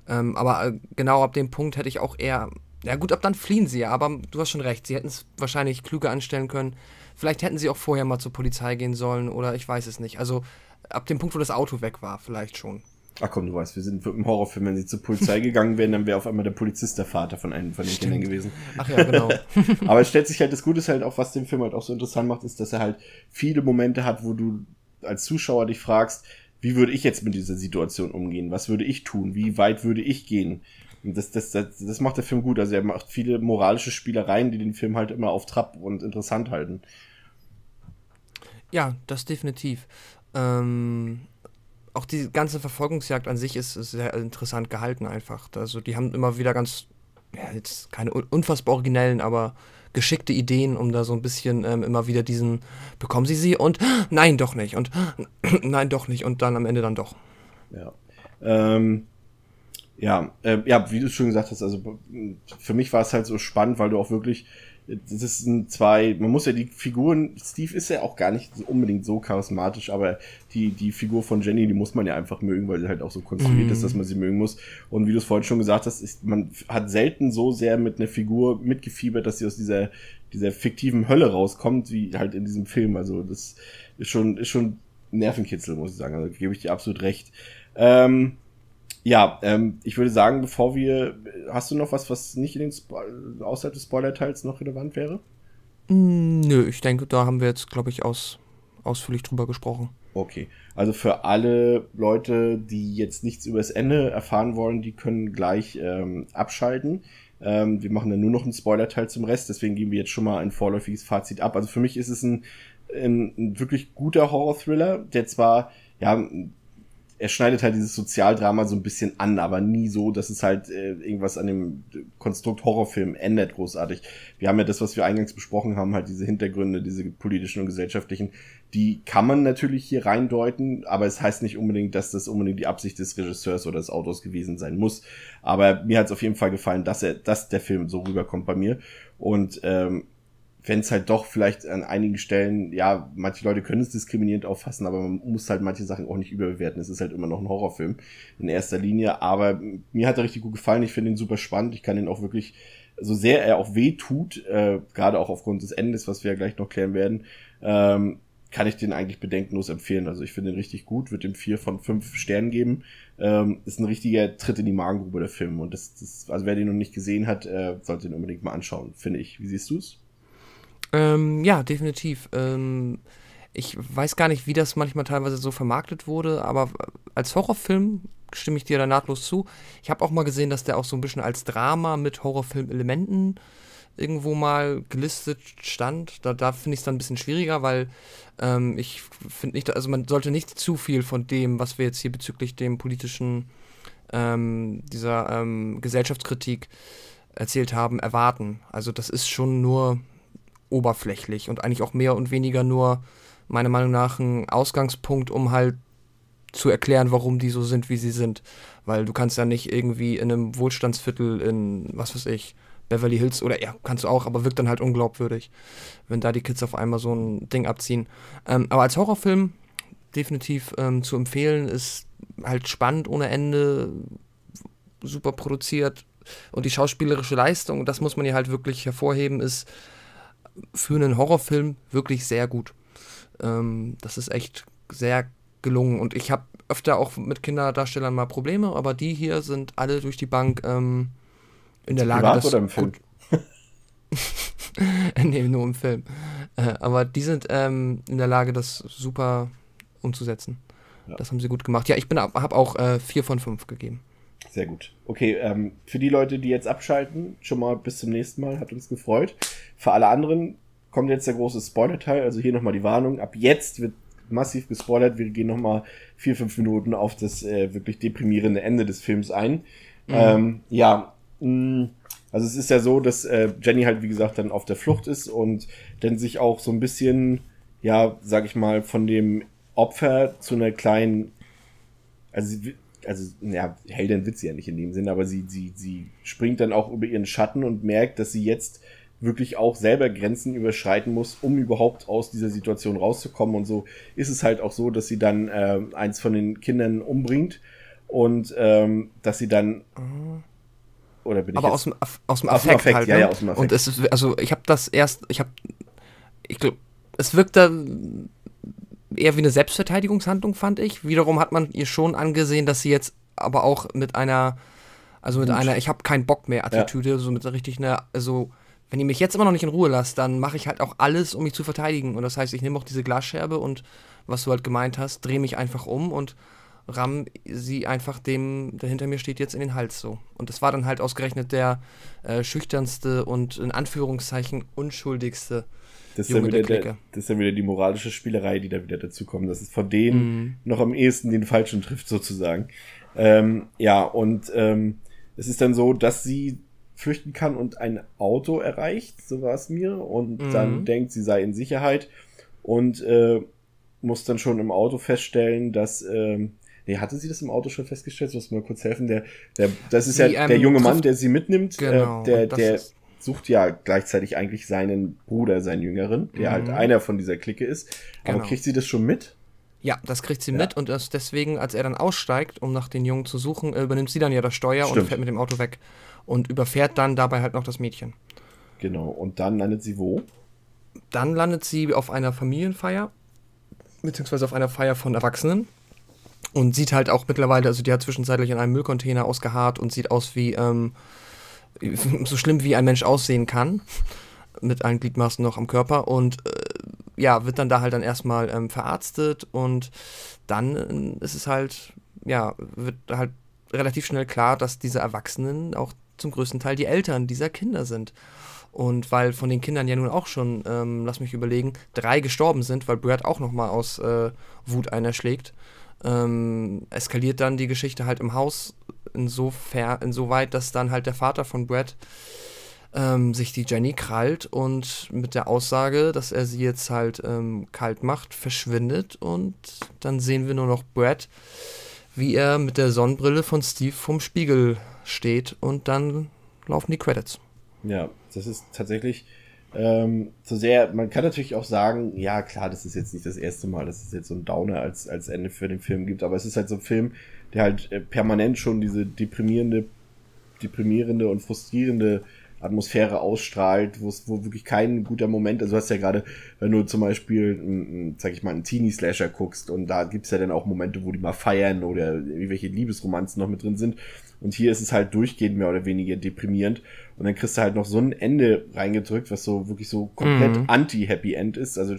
Ähm, aber äh, genau ab dem Punkt hätte ich auch eher ja gut, ab dann fliehen sie ja, aber du hast schon recht, sie hätten es wahrscheinlich klüger anstellen können. Vielleicht hätten sie auch vorher mal zur Polizei gehen sollen oder ich weiß es nicht. Also ab dem Punkt, wo das Auto weg war, vielleicht schon. Ach komm, du weißt, wir sind im Horrorfilm, wenn sie zur Polizei gegangen wären, dann wäre auf einmal der Polizist der Vater von einem von den. Kindern gewesen. Ach ja, genau. Aber es stellt sich halt, das Gute ist halt auch, was den Film halt auch so interessant macht, ist, dass er halt viele Momente hat, wo du als Zuschauer dich fragst, wie würde ich jetzt mit dieser Situation umgehen? Was würde ich tun? Wie weit würde ich gehen? Und das, das, das, das macht der Film gut. Also er macht viele moralische Spielereien, die den Film halt immer auf Trab und interessant halten. Ja, das definitiv. Ähm, auch die ganze Verfolgungsjagd an sich ist sehr interessant gehalten einfach. Also die haben immer wieder ganz, ja, jetzt keine unfassbar originellen, aber geschickte Ideen, um da so ein bisschen ähm, immer wieder diesen, bekommen sie sie und nein, doch nicht und nein, doch nicht und dann am Ende dann doch. Ja. Ähm, ja, äh, ja, wie du schon gesagt hast, also für mich war es halt so spannend, weil du auch wirklich, das sind zwei, man muss ja die Figuren, Steve ist ja auch gar nicht unbedingt so charismatisch, aber die, die Figur von Jenny, die muss man ja einfach mögen, weil sie halt auch so konstruiert mm. ist, dass man sie mögen muss. Und wie du es vorhin schon gesagt hast, ist, man hat selten so sehr mit einer Figur mitgefiebert, dass sie aus dieser, dieser fiktiven Hölle rauskommt, wie halt in diesem Film. Also das ist schon, ist schon Nervenkitzel, muss ich sagen. Also gebe ich dir absolut recht. Ähm, ja, ähm, ich würde sagen, bevor wir. Hast du noch was, was nicht in den Spo außerhalb des Spoiler-Teils noch relevant wäre? Mm, nö, ich denke, da haben wir jetzt, glaube ich, aus, ausführlich drüber gesprochen. Okay. Also für alle Leute, die jetzt nichts über das Ende erfahren wollen, die können gleich ähm, abschalten. Ähm, wir machen dann nur noch einen Spoiler-Teil zum Rest, deswegen geben wir jetzt schon mal ein vorläufiges Fazit ab. Also für mich ist es ein, ein, ein wirklich guter Horror-Thriller, der zwar, ja, er schneidet halt dieses Sozialdrama so ein bisschen an, aber nie so, dass es halt äh, irgendwas an dem Konstrukt Horrorfilm ändert großartig. Wir haben ja das, was wir eingangs besprochen haben, halt diese Hintergründe, diese politischen und gesellschaftlichen, die kann man natürlich hier reindeuten, aber es heißt nicht unbedingt, dass das unbedingt die Absicht des Regisseurs oder des Autors gewesen sein muss. Aber mir hat es auf jeden Fall gefallen, dass er, dass der Film so rüberkommt bei mir. Und ähm, wenn es halt doch vielleicht an einigen Stellen, ja, manche Leute können es diskriminierend auffassen, aber man muss halt manche Sachen auch nicht überbewerten. Es ist halt immer noch ein Horrorfilm in erster Linie, aber mir hat er richtig gut gefallen. Ich finde ihn super spannend. Ich kann ihn auch wirklich, so sehr er auch weh tut, äh, gerade auch aufgrund des Endes, was wir ja gleich noch klären werden, ähm, kann ich den eigentlich bedenkenlos empfehlen. Also ich finde ihn richtig gut, wird ihm vier von fünf Sternen geben. Ähm, ist ein richtiger Tritt in die Magengrube der Film. Und das, das also wer den noch nicht gesehen hat, äh, sollte ihn unbedingt mal anschauen, finde ich. Wie siehst du's? Ähm, ja, definitiv. Ähm, ich weiß gar nicht, wie das manchmal teilweise so vermarktet wurde, aber als Horrorfilm stimme ich dir da nahtlos zu. Ich habe auch mal gesehen, dass der auch so ein bisschen als Drama mit Horrorfilm-Elementen irgendwo mal gelistet stand. Da, da finde ich es dann ein bisschen schwieriger, weil ähm, ich finde nicht, also man sollte nicht zu viel von dem, was wir jetzt hier bezüglich dem politischen, ähm, dieser ähm, Gesellschaftskritik erzählt haben, erwarten. Also das ist schon nur oberflächlich und eigentlich auch mehr und weniger nur, meiner Meinung nach, ein Ausgangspunkt, um halt zu erklären, warum die so sind, wie sie sind. Weil du kannst ja nicht irgendwie in einem Wohlstandsviertel in, was weiß ich, Beverly Hills oder ja, kannst du auch, aber wirkt dann halt unglaubwürdig, wenn da die Kids auf einmal so ein Ding abziehen. Ähm, aber als Horrorfilm definitiv ähm, zu empfehlen, ist halt spannend ohne Ende, super produziert und die schauspielerische Leistung, das muss man ja halt wirklich hervorheben, ist für einen Horrorfilm wirklich sehr gut. Ähm, das ist echt sehr gelungen und ich habe öfter auch mit Kinderdarstellern mal Probleme, aber die hier sind alle durch die Bank ähm, in der Lage, Privat das oder im Film? nee, nur im Film. Äh, aber die sind ähm, in der Lage, das super umzusetzen. Ja. Das haben sie gut gemacht. Ja, ich habe auch äh, vier von fünf gegeben. Sehr gut. Okay, ähm, für die Leute, die jetzt abschalten, schon mal bis zum nächsten Mal, hat uns gefreut. Für alle anderen kommt jetzt der große Spoiler-Teil, also hier nochmal die Warnung. Ab jetzt wird massiv gespoilert. Wir gehen nochmal vier, fünf Minuten auf das äh, wirklich deprimierende Ende des Films ein. Mhm. Ähm, ja, mh, also es ist ja so, dass äh, Jenny halt, wie gesagt, dann auf der Flucht ist und dann sich auch so ein bisschen, ja, sag ich mal, von dem Opfer zu einer kleinen, also sie, also, ja, Heldin wird sie ja nicht in dem Sinne, aber sie, sie, sie springt dann auch über ihren Schatten und merkt, dass sie jetzt wirklich auch selber Grenzen überschreiten muss, um überhaupt aus dieser Situation rauszukommen. Und so ist es halt auch so, dass sie dann äh, eins von den Kindern umbringt und ähm, dass sie dann. Oder bin Aber ich aus dem, aus dem Affekt, Affekt halt. Ja, ne? ja, aus dem Affekt. Und es ist, also ich habe das erst, ich habe, ich glaube, es wirkt da eher wie eine Selbstverteidigungshandlung, fand ich. Wiederum hat man ihr schon angesehen, dass sie jetzt aber auch mit einer, also mit Gut. einer, ich habe keinen Bock mehr Attitüde, ja. so mit richtig einer, also wenn ihr mich jetzt immer noch nicht in Ruhe lasst, dann mache ich halt auch alles, um mich zu verteidigen. Und das heißt, ich nehme auch diese Glasscherbe und was du halt gemeint hast, drehe mich einfach um und ramm sie einfach dem, der hinter mir steht, jetzt in den Hals so. Und das war dann halt ausgerechnet der äh, schüchternste und in Anführungszeichen unschuldigste das ist, ja wieder der, das ist dann wieder die moralische Spielerei, die da wieder dazu kommt. Das ist von denen mm. noch am ehesten den Falschen trifft, sozusagen. Ähm, ja, und ähm, es ist dann so, dass sie flüchten kann und ein Auto erreicht, so war es mir, und mm. dann denkt, sie sei in Sicherheit und äh, muss dann schon im Auto feststellen, dass ähm, Nee, hatte sie das im Auto schon festgestellt? Du musst mir kurz helfen. Der, der, das ist sie, ja der ähm, junge Mann, der sie mitnimmt. Äh, genau, äh, der, der, sucht ja gleichzeitig eigentlich seinen Bruder, seinen Jüngeren, der halt mhm. halt einer von dieser Clique ist. Genau. Aber kriegt sie das schon mit? Ja, das kriegt sie ja. mit und deswegen, als er dann aussteigt, um nach den Jungen zu suchen, äh, übernimmt sie dann ja das Steuer Stimmt. und fährt mit dem Auto weg und überfährt dann dabei halt noch das Mädchen. Genau, und dann landet sie wo? Dann landet sie auf einer Familienfeier, beziehungsweise auf einer Feier von Erwachsenen und sieht halt auch mittlerweile, also die hat zwischenzeitlich in einem Müllcontainer ausgeharrt und sieht aus wie, ähm, so schlimm wie ein Mensch aussehen kann, mit allen Gliedmaßen noch am Körper und äh, ja, wird dann da halt dann erstmal ähm, verarztet und dann äh, ist es halt, ja, wird halt relativ schnell klar, dass diese Erwachsenen auch zum größten Teil die Eltern dieser Kinder sind. Und weil von den Kindern ja nun auch schon, ähm, lass mich überlegen, drei gestorben sind, weil Brad auch nochmal aus äh, Wut einer schlägt, ähm, eskaliert dann die Geschichte halt im Haus insofern, insoweit, dass dann halt der Vater von Brad ähm, sich die Jenny krallt und mit der Aussage, dass er sie jetzt halt ähm, kalt macht, verschwindet und dann sehen wir nur noch Brad, wie er mit der Sonnenbrille von Steve vom Spiegel steht und dann laufen die Credits. Ja, das ist tatsächlich ähm, so sehr, man kann natürlich auch sagen, ja klar, das ist jetzt nicht das erste Mal, dass es jetzt so ein Downer als, als Ende für den Film gibt, aber es ist halt so ein Film, der halt äh, permanent schon diese deprimierende, deprimierende und frustrierende Atmosphäre ausstrahlt, wo es wo wirklich kein guter Moment, also du hast ja gerade, wenn du zum Beispiel, sag ich mal, einen Teenie-Slasher guckst und da gibt's ja dann auch Momente, wo die mal feiern oder irgendwelche Liebesromanzen noch mit drin sind und hier ist es halt durchgehend mehr oder weniger deprimierend und dann kriegst du halt noch so ein Ende reingedrückt, was so wirklich so komplett mhm. anti-Happy End ist, also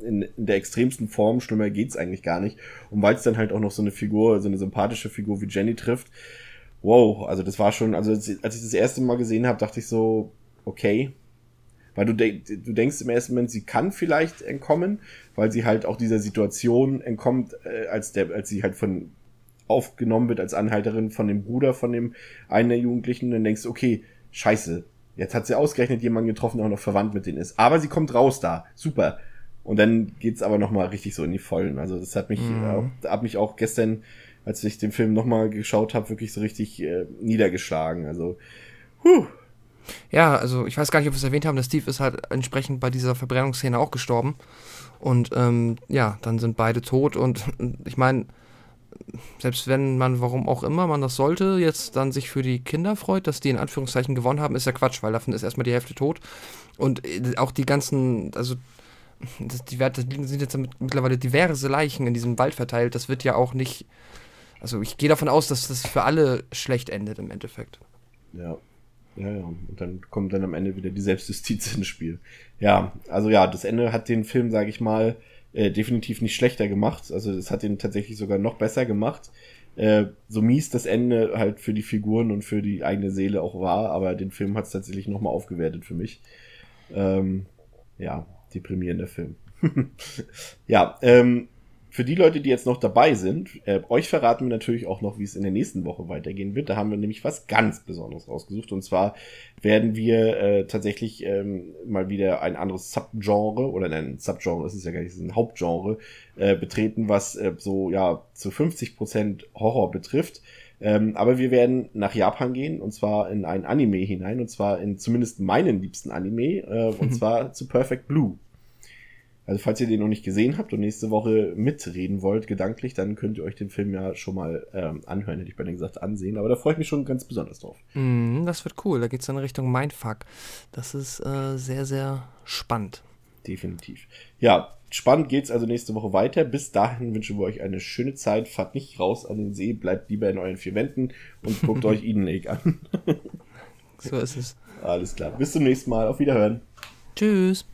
in, in der extremsten Form, schlimmer geht's eigentlich gar nicht und weil es dann halt auch noch so eine Figur, so eine sympathische Figur wie Jenny trifft, wow, also das war schon, also als ich das erste Mal gesehen habe, dachte ich so, okay. Weil du, de du denkst im ersten Moment, sie kann vielleicht entkommen, weil sie halt auch dieser Situation entkommt, äh, als der, als sie halt von aufgenommen wird als Anhalterin von dem Bruder von dem einen der Jugendlichen, und dann denkst du, okay, scheiße, jetzt hat sie ausgerechnet jemanden getroffen, der auch noch verwandt mit denen ist. Aber sie kommt raus da, super. Und dann geht's aber noch mal richtig so in die Vollen. Also das hat mich, mhm. äh, hat mich auch gestern als ich den Film nochmal geschaut habe, wirklich so richtig äh, niedergeschlagen. Also, huh. Ja, also ich weiß gar nicht, ob wir es erwähnt haben, der Steve ist halt entsprechend bei dieser Verbrennungsszene auch gestorben. Und ähm, ja, dann sind beide tot und ich meine, selbst wenn man, warum auch immer man das sollte, jetzt dann sich für die Kinder freut, dass die in Anführungszeichen gewonnen haben, ist ja Quatsch, weil davon ist erstmal die Hälfte tot. Und äh, auch die ganzen, also das, die, das sind jetzt mittlerweile diverse Leichen in diesem Wald verteilt. Das wird ja auch nicht also ich gehe davon aus, dass das für alle schlecht endet im Endeffekt. Ja. Ja, ja. Und dann kommt dann am Ende wieder die Selbstjustiz ins Spiel. Ja, also ja, das Ende hat den Film, sage ich mal, äh, definitiv nicht schlechter gemacht. Also es hat ihn tatsächlich sogar noch besser gemacht. Äh, so mies das Ende halt für die Figuren und für die eigene Seele auch war, aber den Film hat es tatsächlich nochmal aufgewertet für mich. Ähm, ja, deprimierender Film. ja, ähm, für die Leute, die jetzt noch dabei sind, äh, euch verraten wir natürlich auch noch, wie es in der nächsten Woche weitergehen wird. Da haben wir nämlich was ganz Besonderes rausgesucht. Und zwar werden wir äh, tatsächlich ähm, mal wieder ein anderes Subgenre, oder nein, Subgenre ist es ja gar nicht, es ist ein Hauptgenre, äh, betreten, was äh, so ja zu 50 Prozent Horror betrifft. Ähm, aber wir werden nach Japan gehen und zwar in ein Anime hinein und zwar in zumindest meinen liebsten Anime äh, und zwar zu Perfect Blue. Also falls ihr den noch nicht gesehen habt und nächste Woche mitreden wollt, gedanklich, dann könnt ihr euch den Film ja schon mal ähm, anhören, hätte ich bei denen gesagt, ansehen. Aber da freue ich mich schon ganz besonders drauf. Mm, das wird cool. Da geht es dann in Richtung Mindfuck. Das ist äh, sehr, sehr spannend. Definitiv. Ja, spannend geht's also nächste Woche weiter. Bis dahin wünschen wir euch eine schöne Zeit. Fahrt nicht raus an den See, bleibt lieber in euren vier Wänden und guckt euch Eden Lake an. so ist es. Alles klar. Bis zum nächsten Mal. Auf Wiederhören. Tschüss.